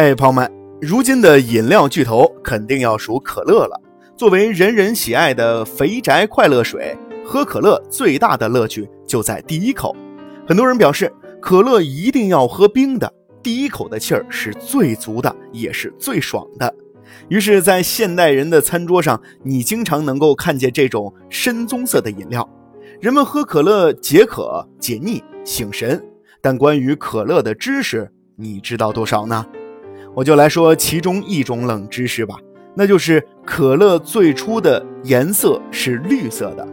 哎，朋友们，如今的饮料巨头肯定要数可乐了。作为人人喜爱的肥宅快乐水，喝可乐最大的乐趣就在第一口。很多人表示，可乐一定要喝冰的，第一口的气儿是最足的，也是最爽的。于是，在现代人的餐桌上，你经常能够看见这种深棕色的饮料。人们喝可乐解渴、解腻、醒神，但关于可乐的知识，你知道多少呢？我就来说其中一种冷知识吧，那就是可乐最初的颜色是绿色的。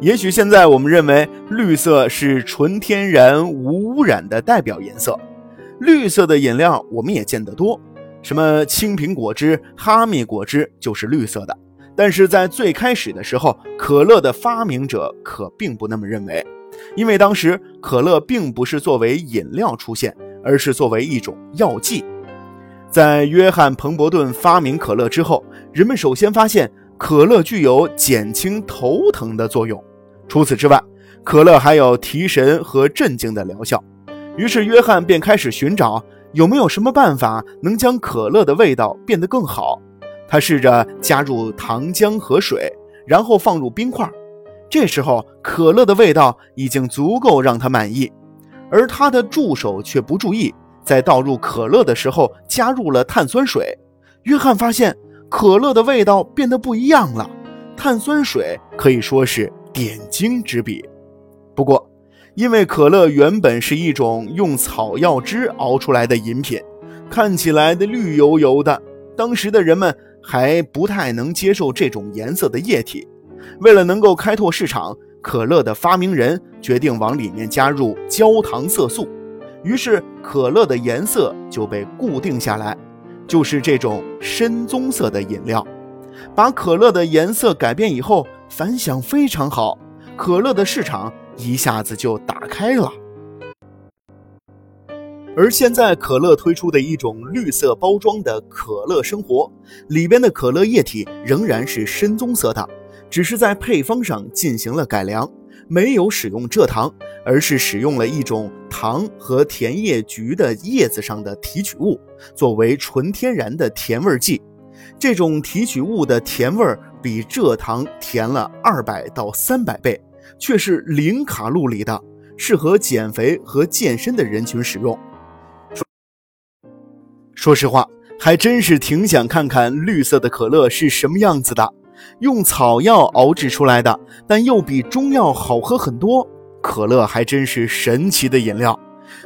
也许现在我们认为绿色是纯天然无污染的代表颜色，绿色的饮料我们也见得多，什么青苹果汁、哈密果汁就是绿色的。但是在最开始的时候，可乐的发明者可并不那么认为，因为当时可乐并不是作为饮料出现，而是作为一种药剂。在约翰·彭伯顿发明可乐之后，人们首先发现可乐具有减轻头疼的作用。除此之外，可乐还有提神和镇静的疗效。于是，约翰便开始寻找有没有什么办法能将可乐的味道变得更好。他试着加入糖浆和水，然后放入冰块。这时候，可乐的味道已经足够让他满意，而他的助手却不注意。在倒入可乐的时候，加入了碳酸水。约翰发现可乐的味道变得不一样了。碳酸水可以说是点睛之笔。不过，因为可乐原本是一种用草药汁熬出来的饮品，看起来的绿油油的，当时的人们还不太能接受这种颜色的液体。为了能够开拓市场，可乐的发明人决定往里面加入焦糖色素。于是，可乐的颜色就被固定下来，就是这种深棕色的饮料。把可乐的颜色改变以后，反响非常好，可乐的市场一下子就打开了。而现在，可乐推出的一种绿色包装的可乐生活，里边的可乐液体仍然是深棕色的，只是在配方上进行了改良。没有使用蔗糖，而是使用了一种糖和甜叶菊的叶子上的提取物，作为纯天然的甜味剂。这种提取物的甜味比蔗糖甜了二百到三百倍，却是零卡路里的，适合减肥和健身的人群使用。说说实话，还真是挺想看看绿色的可乐是什么样子的。用草药熬制出来的，但又比中药好喝很多。可乐还真是神奇的饮料，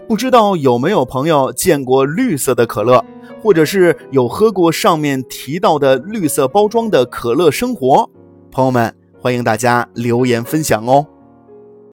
不知道有没有朋友见过绿色的可乐，或者是有喝过上面提到的绿色包装的可乐生活？朋友们，欢迎大家留言分享哦。